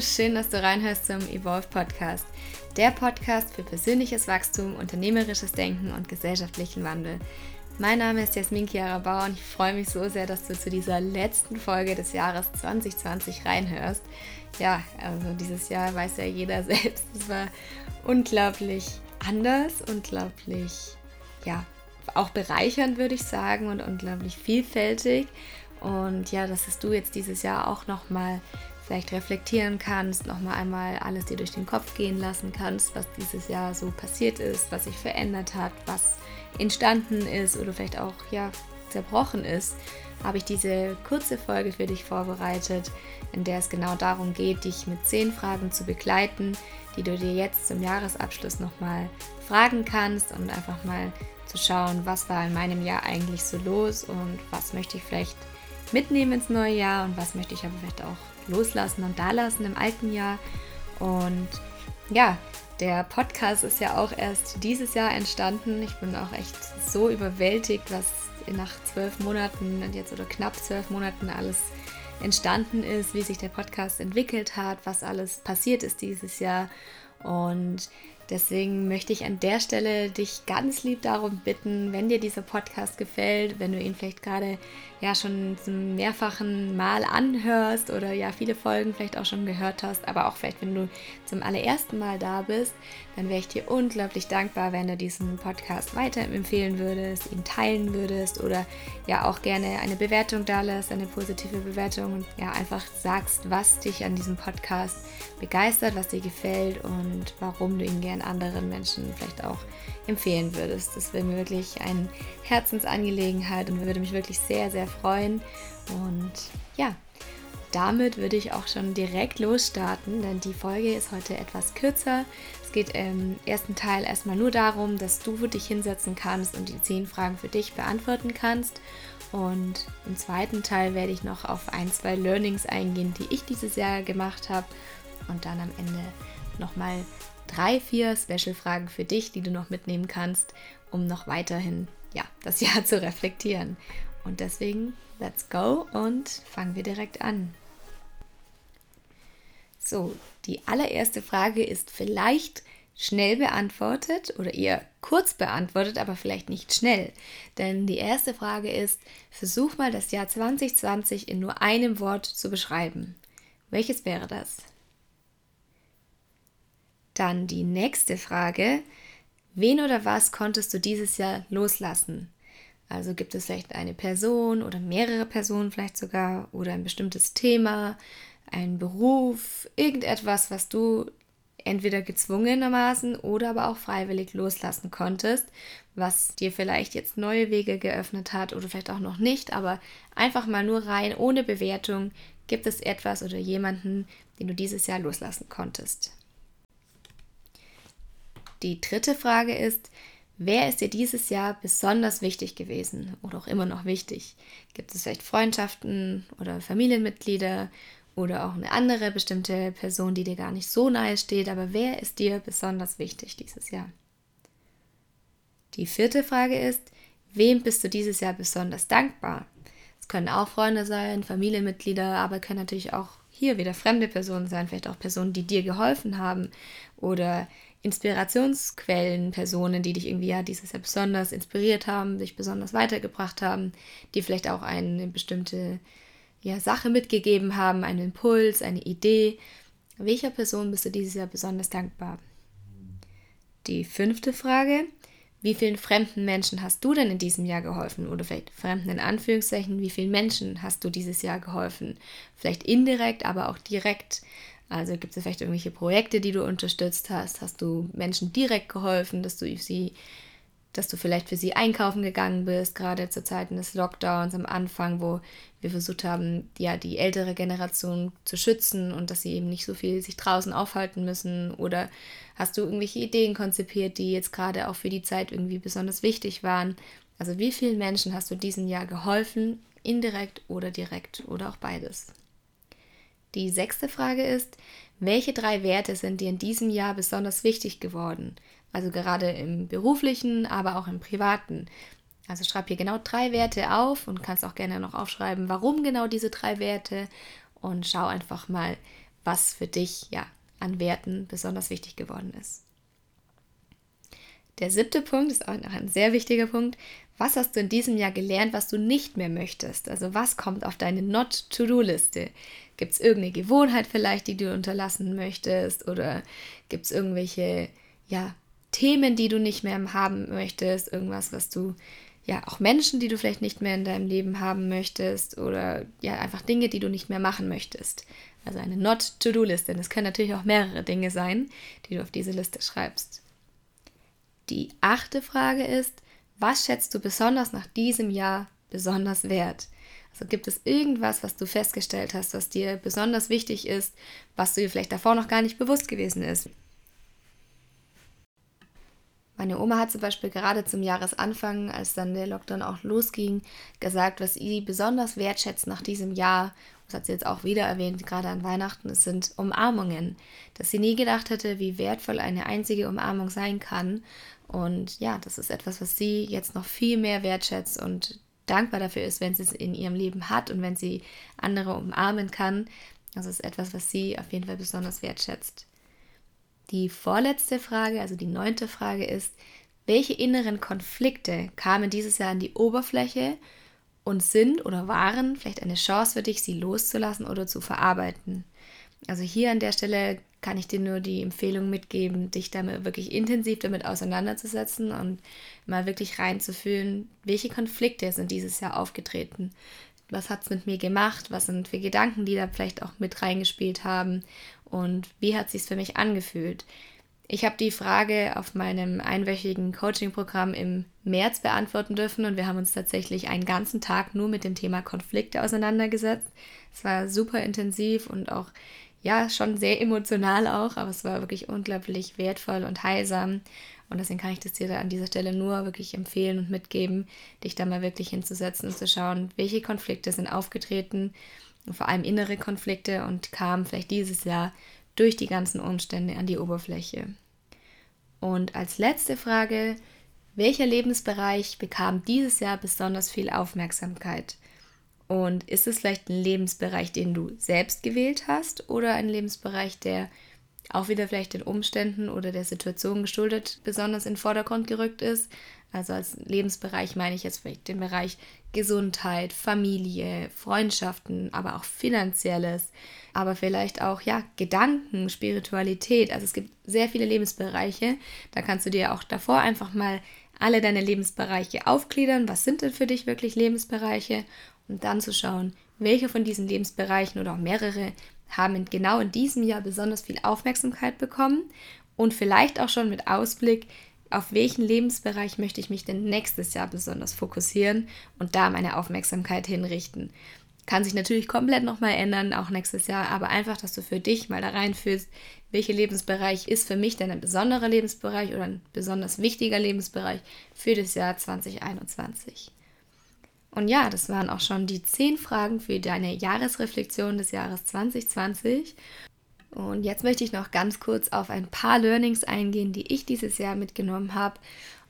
Schön, dass du reinhörst zum Evolve Podcast. Der Podcast für persönliches Wachstum, unternehmerisches Denken und gesellschaftlichen Wandel. Mein Name ist Jasmin Chiara Bauer und ich freue mich so sehr, dass du zu dieser letzten Folge des Jahres 2020 reinhörst. Ja, also dieses Jahr weiß ja jeder selbst, es war unglaublich anders, unglaublich, ja, auch bereichernd würde ich sagen und unglaublich vielfältig. Und ja, dass du jetzt dieses Jahr auch nochmal vielleicht reflektieren kannst, nochmal einmal alles dir durch den Kopf gehen lassen kannst, was dieses Jahr so passiert ist, was sich verändert hat, was entstanden ist oder vielleicht auch ja zerbrochen ist, habe ich diese kurze Folge für dich vorbereitet, in der es genau darum geht, dich mit zehn Fragen zu begleiten, die du dir jetzt zum Jahresabschluss nochmal fragen kannst und einfach mal zu schauen, was war in meinem Jahr eigentlich so los und was möchte ich vielleicht mitnehmen ins neue Jahr und was möchte ich aber vielleicht auch loslassen und da lassen im alten Jahr. Und ja, der Podcast ist ja auch erst dieses Jahr entstanden. Ich bin auch echt so überwältigt, was nach zwölf Monaten jetzt oder knapp zwölf Monaten alles entstanden ist, wie sich der Podcast entwickelt hat, was alles passiert ist dieses Jahr. Und Deswegen möchte ich an der Stelle dich ganz lieb darum bitten, wenn dir dieser Podcast gefällt, wenn du ihn vielleicht gerade ja schon zum mehrfachen Mal anhörst oder ja viele Folgen vielleicht auch schon gehört hast, aber auch vielleicht wenn du zum allerersten Mal da bist, dann wäre ich dir unglaublich dankbar, wenn du diesen Podcast weiterempfehlen würdest, ihn teilen würdest oder ja auch gerne eine Bewertung da lässt, eine positive Bewertung und ja einfach sagst, was dich an diesem Podcast begeistert, was dir gefällt und warum du ihn gerne anderen Menschen vielleicht auch empfehlen würdest. Das wäre mir wirklich eine Herzensangelegenheit und würde mich wirklich sehr, sehr freuen. Und ja, damit würde ich auch schon direkt losstarten, denn die Folge ist heute etwas kürzer. Es geht im ersten Teil erstmal nur darum, dass du dich hinsetzen kannst und die zehn Fragen für dich beantworten kannst. Und im zweiten Teil werde ich noch auf ein, zwei Learnings eingehen, die ich dieses Jahr gemacht habe. Und dann am Ende nochmal drei, vier Special-Fragen für dich, die du noch mitnehmen kannst, um noch weiterhin ja, das Jahr zu reflektieren. Und deswegen, let's go und fangen wir direkt an. So, die allererste Frage ist vielleicht schnell beantwortet oder eher kurz beantwortet, aber vielleicht nicht schnell. Denn die erste Frage ist, versuch mal das Jahr 2020 in nur einem Wort zu beschreiben. Welches wäre das? Dann die nächste Frage. Wen oder was konntest du dieses Jahr loslassen? Also gibt es vielleicht eine Person oder mehrere Personen vielleicht sogar oder ein bestimmtes Thema, ein Beruf, irgendetwas, was du entweder gezwungenermaßen oder aber auch freiwillig loslassen konntest, was dir vielleicht jetzt neue Wege geöffnet hat oder vielleicht auch noch nicht, aber einfach mal nur rein ohne Bewertung, gibt es etwas oder jemanden, den du dieses Jahr loslassen konntest. Die dritte Frage ist, wer ist dir dieses Jahr besonders wichtig gewesen oder auch immer noch wichtig? Gibt es vielleicht Freundschaften oder Familienmitglieder oder auch eine andere bestimmte Person, die dir gar nicht so nahe steht, aber wer ist dir besonders wichtig dieses Jahr? Die vierte Frage ist, wem bist du dieses Jahr besonders dankbar? Es können auch Freunde sein, Familienmitglieder, aber können natürlich auch hier wieder fremde Personen sein, vielleicht auch Personen, die dir geholfen haben oder Inspirationsquellen, Personen, die dich irgendwie ja dieses Jahr besonders inspiriert haben, dich besonders weitergebracht haben, die vielleicht auch eine bestimmte ja, Sache mitgegeben haben, einen Impuls, eine Idee. Welcher Person bist du dieses Jahr besonders dankbar? Die fünfte Frage. Wie vielen fremden Menschen hast du denn in diesem Jahr geholfen? Oder vielleicht fremden in Anführungszeichen, wie vielen Menschen hast du dieses Jahr geholfen? Vielleicht indirekt, aber auch direkt. Also gibt es vielleicht irgendwelche Projekte, die du unterstützt hast? Hast du Menschen direkt geholfen, dass du sie, dass du vielleicht für sie einkaufen gegangen bist, gerade zu Zeiten des Lockdowns am Anfang, wo wir versucht haben, ja, die ältere Generation zu schützen und dass sie eben nicht so viel sich draußen aufhalten müssen? Oder hast du irgendwelche Ideen konzipiert, die jetzt gerade auch für die Zeit irgendwie besonders wichtig waren? Also wie vielen Menschen hast du diesem Jahr geholfen, indirekt oder direkt oder auch beides? Die sechste Frage ist, welche drei Werte sind dir in diesem Jahr besonders wichtig geworden? Also gerade im beruflichen, aber auch im privaten. Also schreib hier genau drei Werte auf und kannst auch gerne noch aufschreiben, warum genau diese drei Werte und schau einfach mal, was für dich ja an Werten besonders wichtig geworden ist. Der siebte Punkt ist auch noch ein sehr wichtiger Punkt. Was hast du in diesem Jahr gelernt, was du nicht mehr möchtest? Also was kommt auf deine Not-to-Do-Liste? Gibt es irgendeine Gewohnheit vielleicht, die du unterlassen möchtest? Oder gibt es irgendwelche ja, Themen, die du nicht mehr haben möchtest? Irgendwas, was du, ja, auch Menschen, die du vielleicht nicht mehr in deinem Leben haben möchtest? Oder ja, einfach Dinge, die du nicht mehr machen möchtest. Also eine Not-to-Do-Liste. Das können natürlich auch mehrere Dinge sein, die du auf diese Liste schreibst. Die achte Frage ist, was schätzt du besonders nach diesem Jahr besonders wert? Also gibt es irgendwas, was du festgestellt hast, was dir besonders wichtig ist, was dir vielleicht davor noch gar nicht bewusst gewesen ist? Meine Oma hat zum Beispiel gerade zum Jahresanfang, als dann der Lockdown auch losging, gesagt, was sie besonders wertschätzt nach diesem Jahr, das hat sie jetzt auch wieder erwähnt, gerade an Weihnachten, es sind Umarmungen. Dass sie nie gedacht hätte, wie wertvoll eine einzige Umarmung sein kann und ja, das ist etwas, was sie jetzt noch viel mehr wertschätzt und dankbar dafür ist, wenn sie es in ihrem Leben hat und wenn sie andere umarmen kann. Das ist etwas, was sie auf jeden Fall besonders wertschätzt. Die vorletzte Frage, also die neunte Frage ist, welche inneren Konflikte kamen dieses Jahr an die Oberfläche und sind oder waren vielleicht eine Chance für dich, sie loszulassen oder zu verarbeiten? Also hier an der Stelle kann ich dir nur die Empfehlung mitgeben, dich damit wirklich intensiv damit auseinanderzusetzen und mal wirklich reinzufühlen, welche Konflikte sind dieses Jahr aufgetreten. Was hat es mit mir gemacht? Was sind für Gedanken, die da vielleicht auch mit reingespielt haben? Und wie hat es für mich angefühlt? Ich habe die Frage auf meinem einwöchigen Coaching-Programm im März beantworten dürfen und wir haben uns tatsächlich einen ganzen Tag nur mit dem Thema Konflikte auseinandergesetzt. Es war super intensiv und auch ja, schon sehr emotional auch, aber es war wirklich unglaublich wertvoll und heilsam. Und deswegen kann ich das dir an dieser Stelle nur wirklich empfehlen und mitgeben, dich da mal wirklich hinzusetzen und zu schauen, welche Konflikte sind aufgetreten, und vor allem innere Konflikte und kamen vielleicht dieses Jahr durch die ganzen Umstände an die Oberfläche. Und als letzte Frage, welcher Lebensbereich bekam dieses Jahr besonders viel Aufmerksamkeit? Und ist es vielleicht ein Lebensbereich, den du selbst gewählt hast oder ein Lebensbereich, der auch wieder vielleicht den Umständen oder der Situation geschuldet besonders in den Vordergrund gerückt ist? Also als Lebensbereich meine ich jetzt vielleicht den Bereich Gesundheit, Familie, Freundschaften, aber auch finanzielles, aber vielleicht auch ja Gedanken, Spiritualität. Also es gibt sehr viele Lebensbereiche. Da kannst du dir auch davor einfach mal alle deine Lebensbereiche aufgliedern. Was sind denn für dich wirklich Lebensbereiche? und dann zu schauen, welche von diesen Lebensbereichen oder auch mehrere haben genau in diesem Jahr besonders viel Aufmerksamkeit bekommen und vielleicht auch schon mit Ausblick, auf welchen Lebensbereich möchte ich mich denn nächstes Jahr besonders fokussieren und da meine Aufmerksamkeit hinrichten. Kann sich natürlich komplett nochmal ändern, auch nächstes Jahr, aber einfach, dass du für dich mal da reinfühlst, welcher Lebensbereich ist für mich denn ein besonderer Lebensbereich oder ein besonders wichtiger Lebensbereich für das Jahr 2021. Und ja, das waren auch schon die zehn Fragen für deine Jahresreflexion des Jahres 2020. Und jetzt möchte ich noch ganz kurz auf ein paar Learnings eingehen, die ich dieses Jahr mitgenommen habe.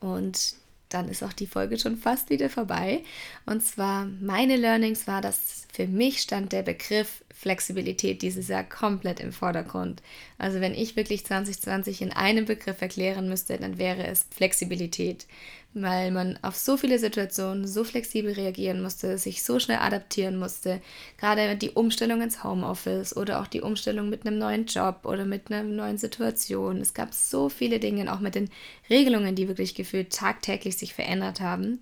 Und dann ist auch die Folge schon fast wieder vorbei. Und zwar meine Learnings war, dass für mich stand der Begriff Flexibilität dieses Jahr komplett im Vordergrund. Also wenn ich wirklich 2020 in einem Begriff erklären müsste, dann wäre es Flexibilität weil man auf so viele Situationen so flexibel reagieren musste, sich so schnell adaptieren musste. Gerade die Umstellung ins Homeoffice oder auch die Umstellung mit einem neuen Job oder mit einer neuen Situation. Es gab so viele Dinge, auch mit den Regelungen, die wirklich gefühlt tagtäglich sich verändert haben.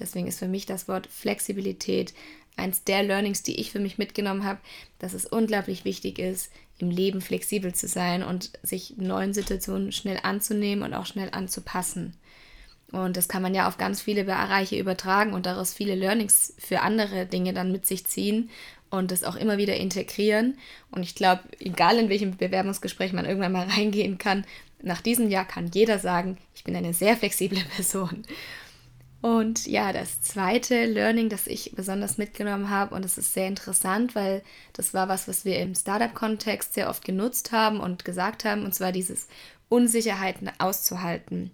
Deswegen ist für mich das Wort Flexibilität eins der Learnings, die ich für mich mitgenommen habe, dass es unglaublich wichtig ist, im Leben flexibel zu sein und sich neuen Situationen schnell anzunehmen und auch schnell anzupassen. Und das kann man ja auf ganz viele Bereiche übertragen und daraus viele Learnings für andere Dinge dann mit sich ziehen und das auch immer wieder integrieren. Und ich glaube, egal in welchem Bewerbungsgespräch man irgendwann mal reingehen kann, nach diesem Jahr kann jeder sagen, ich bin eine sehr flexible Person. Und ja, das zweite Learning, das ich besonders mitgenommen habe, und das ist sehr interessant, weil das war was, was wir im Startup-Kontext sehr oft genutzt haben und gesagt haben, und zwar dieses Unsicherheiten auszuhalten.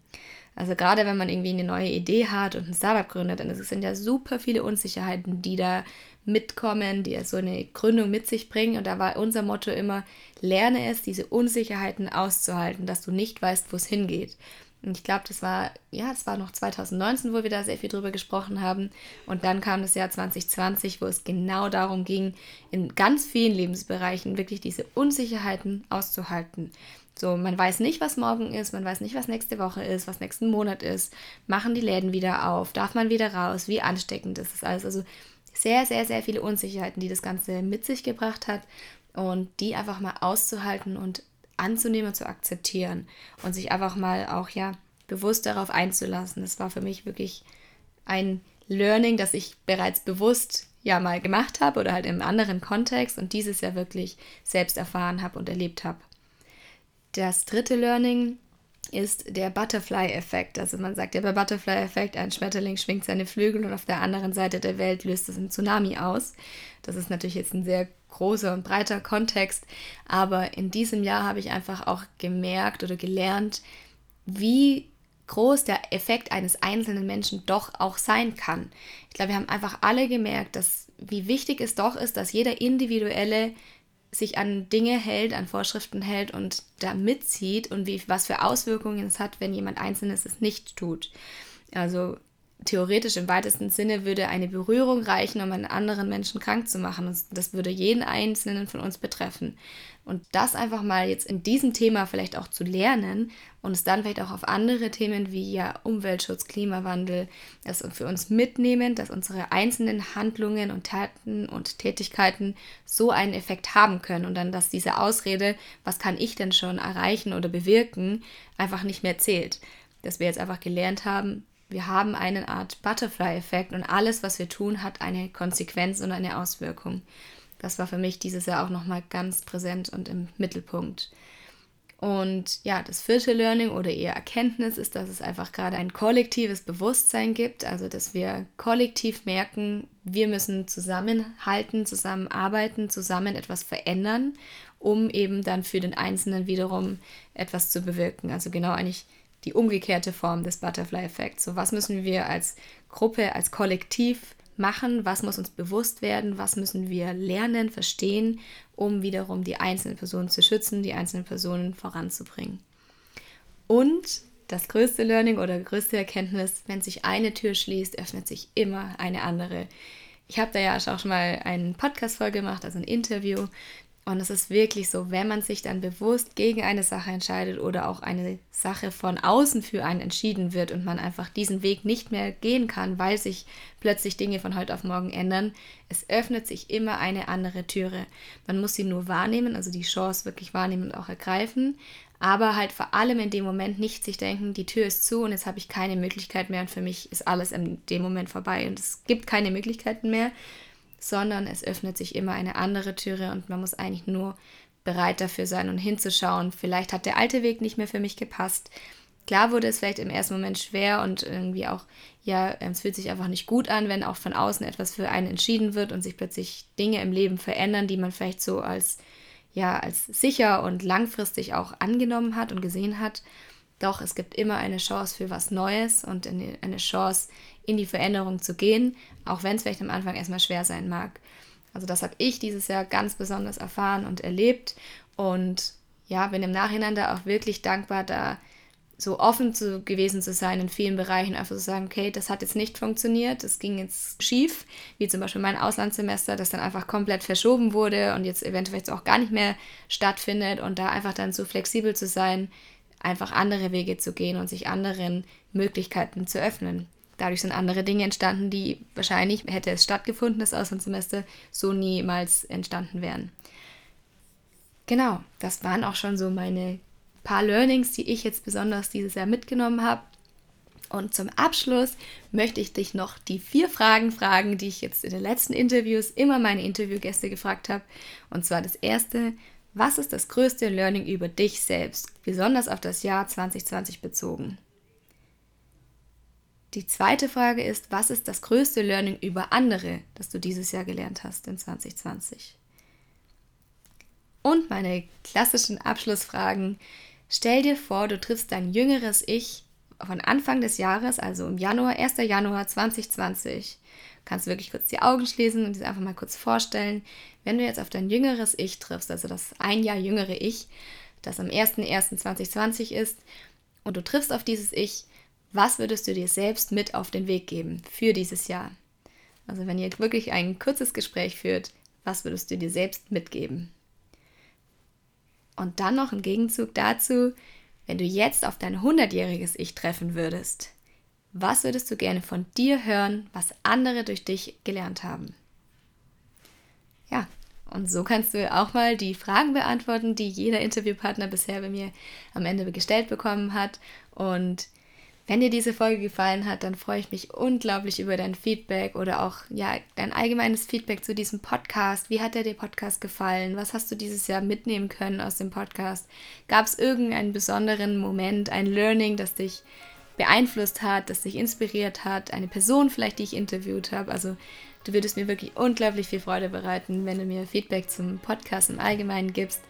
Also gerade wenn man irgendwie eine neue Idee hat und ein Startup gründet, dann sind ja super viele Unsicherheiten, die da mitkommen, die so eine Gründung mit sich bringen. Und da war unser Motto immer, lerne es, diese Unsicherheiten auszuhalten, dass du nicht weißt, wo es hingeht. Und ich glaube, das war, ja, es war noch 2019, wo wir da sehr viel drüber gesprochen haben. Und dann kam das Jahr 2020, wo es genau darum ging, in ganz vielen Lebensbereichen wirklich diese Unsicherheiten auszuhalten. So, man weiß nicht, was morgen ist, man weiß nicht, was nächste Woche ist, was nächsten Monat ist. Machen die Läden wieder auf? Darf man wieder raus? Wie ansteckend ist das alles? Also sehr, sehr, sehr viele Unsicherheiten, die das Ganze mit sich gebracht hat und die einfach mal auszuhalten und anzunehmen und zu akzeptieren und sich einfach mal auch ja bewusst darauf einzulassen. Das war für mich wirklich ein Learning, das ich bereits bewusst ja mal gemacht habe oder halt im anderen Kontext und dieses ja wirklich selbst erfahren habe und erlebt habe. Das dritte Learning ist der Butterfly-Effekt. Also man sagt ja bei Butterfly-Effekt, ein Schmetterling schwingt seine Flügel und auf der anderen Seite der Welt löst es einen Tsunami aus. Das ist natürlich jetzt ein sehr großer und breiter Kontext, aber in diesem Jahr habe ich einfach auch gemerkt oder gelernt, wie groß der Effekt eines einzelnen Menschen doch auch sein kann. Ich glaube, wir haben einfach alle gemerkt, dass wie wichtig es doch ist, dass jeder individuelle sich an Dinge hält, an Vorschriften hält und da mitzieht und wie, was für Auswirkungen es hat, wenn jemand Einzelnes es nicht tut. Also theoretisch im weitesten Sinne würde eine Berührung reichen, um einen anderen Menschen krank zu machen. Und das würde jeden Einzelnen von uns betreffen. Und das einfach mal jetzt in diesem Thema vielleicht auch zu lernen und es dann vielleicht auch auf andere Themen wie ja Umweltschutz, Klimawandel, das für uns mitnehmen, dass unsere einzelnen Handlungen und Taten und Tätigkeiten so einen Effekt haben können und dann, dass diese Ausrede, was kann ich denn schon erreichen oder bewirken, einfach nicht mehr zählt. Dass wir jetzt einfach gelernt haben, wir haben eine Art Butterfly-Effekt und alles, was wir tun, hat eine Konsequenz und eine Auswirkung. Das war für mich dieses Jahr auch nochmal ganz präsent und im Mittelpunkt. Und ja, das vierte Learning oder eher Erkenntnis ist, dass es einfach gerade ein kollektives Bewusstsein gibt, also dass wir kollektiv merken, wir müssen zusammenhalten, zusammenarbeiten, zusammen etwas verändern, um eben dann für den Einzelnen wiederum etwas zu bewirken. Also genau eigentlich die umgekehrte Form des Butterfly-Effekts. So, was müssen wir als Gruppe, als Kollektiv machen? Was muss uns bewusst werden? Was müssen wir lernen, verstehen, um wiederum die einzelnen Personen zu schützen, die einzelnen Personen voranzubringen? Und das größte Learning oder größte Erkenntnis, wenn sich eine Tür schließt, öffnet sich immer eine andere. Ich habe da ja auch schon mal einen Podcast-Folge gemacht, also ein Interview und es ist wirklich so, wenn man sich dann bewusst gegen eine Sache entscheidet oder auch eine Sache von außen für einen entschieden wird und man einfach diesen Weg nicht mehr gehen kann, weil sich plötzlich Dinge von heute auf morgen ändern, es öffnet sich immer eine andere Türe. Man muss sie nur wahrnehmen, also die Chance wirklich wahrnehmen und auch ergreifen, aber halt vor allem in dem Moment nicht sich denken, die Tür ist zu und jetzt habe ich keine Möglichkeit mehr und für mich ist alles in dem Moment vorbei und es gibt keine Möglichkeiten mehr, sondern es öffnet sich immer eine andere Türe und man muss eigentlich nur bereit dafür sein und hinzuschauen. Vielleicht hat der alte Weg nicht mehr für mich gepasst. Klar wurde es vielleicht im ersten Moment schwer und irgendwie auch, ja, es fühlt sich einfach nicht gut an, wenn auch von außen etwas für einen entschieden wird und sich plötzlich Dinge im Leben verändern, die man vielleicht so als, ja, als sicher und langfristig auch angenommen hat und gesehen hat. Doch es gibt immer eine Chance für was Neues und eine Chance, in die Veränderung zu gehen, auch wenn es vielleicht am Anfang erstmal schwer sein mag. Also das habe ich dieses Jahr ganz besonders erfahren und erlebt und ja, bin im Nachhinein da auch wirklich dankbar, da so offen zu, gewesen zu sein in vielen Bereichen, einfach zu sagen, okay, das hat jetzt nicht funktioniert, das ging jetzt schief, wie zum Beispiel mein Auslandssemester, das dann einfach komplett verschoben wurde und jetzt eventuell jetzt auch gar nicht mehr stattfindet und da einfach dann so flexibel zu sein, einfach andere Wege zu gehen und sich anderen Möglichkeiten zu öffnen. Dadurch sind andere Dinge entstanden, die wahrscheinlich, hätte es stattgefunden, das Auslandssemester, so niemals entstanden wären. Genau, das waren auch schon so meine paar Learnings, die ich jetzt besonders dieses Jahr mitgenommen habe. Und zum Abschluss möchte ich dich noch die vier Fragen fragen, die ich jetzt in den letzten Interviews immer meine Interviewgäste gefragt habe. Und zwar das erste, was ist das größte Learning über dich selbst, besonders auf das Jahr 2020 bezogen? Die zweite Frage ist, was ist das größte Learning über andere, das du dieses Jahr gelernt hast in 2020? Und meine klassischen Abschlussfragen. Stell dir vor, du triffst dein jüngeres Ich von Anfang des Jahres, also im Januar, 1. Januar 2020, kannst du wirklich kurz die Augen schließen und dir einfach mal kurz vorstellen, wenn du jetzt auf dein jüngeres Ich triffst, also das ein Jahr jüngere Ich, das am 01.01.2020 ist, und du triffst auf dieses Ich, was würdest du dir selbst mit auf den Weg geben für dieses Jahr? Also wenn ihr wirklich ein kurzes Gespräch führt, was würdest du dir selbst mitgeben? Und dann noch im Gegenzug dazu, wenn du jetzt auf dein 100-jähriges Ich treffen würdest, was würdest du gerne von dir hören, was andere durch dich gelernt haben? Ja, und so kannst du auch mal die Fragen beantworten, die jeder Interviewpartner bisher bei mir am Ende gestellt bekommen hat. Und wenn dir diese Folge gefallen hat, dann freue ich mich unglaublich über dein Feedback oder auch ja, dein allgemeines Feedback zu diesem Podcast. Wie hat dir der Podcast gefallen? Was hast du dieses Jahr mitnehmen können aus dem Podcast? Gab es irgendeinen besonderen Moment, ein Learning, das dich beeinflusst hat, das dich inspiriert hat? Eine Person vielleicht, die ich interviewt habe? Also du würdest mir wirklich unglaublich viel Freude bereiten, wenn du mir Feedback zum Podcast im Allgemeinen gibst.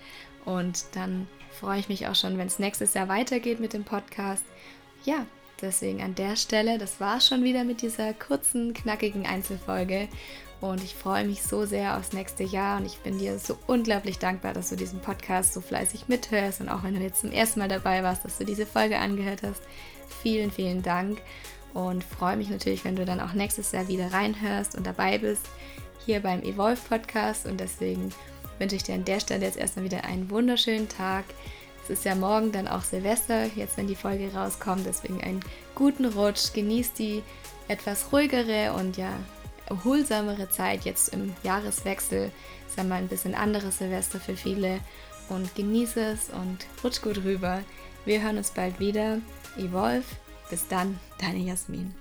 Und dann freue ich mich auch schon, wenn es nächstes Jahr weitergeht mit dem Podcast. Ja, Deswegen an der Stelle, das war schon wieder mit dieser kurzen, knackigen Einzelfolge. Und ich freue mich so sehr aufs nächste Jahr und ich bin dir so unglaublich dankbar, dass du diesen Podcast so fleißig mithörst und auch wenn du jetzt zum ersten Mal dabei warst, dass du diese Folge angehört hast. Vielen, vielen Dank und freue mich natürlich, wenn du dann auch nächstes Jahr wieder reinhörst und dabei bist hier beim Evolve Podcast und deswegen wünsche ich dir an der Stelle jetzt erstmal wieder einen wunderschönen Tag. Es ist ja morgen dann auch Silvester, jetzt wenn die Folge rauskommt. Deswegen einen guten Rutsch. Genießt die etwas ruhigere und ja erholsamere Zeit jetzt im Jahreswechsel. Ist ja mal ein bisschen anderes Silvester für viele. Und genieße es und rutsch gut rüber. Wir hören uns bald wieder. Evolve. Bis dann, deine Jasmin.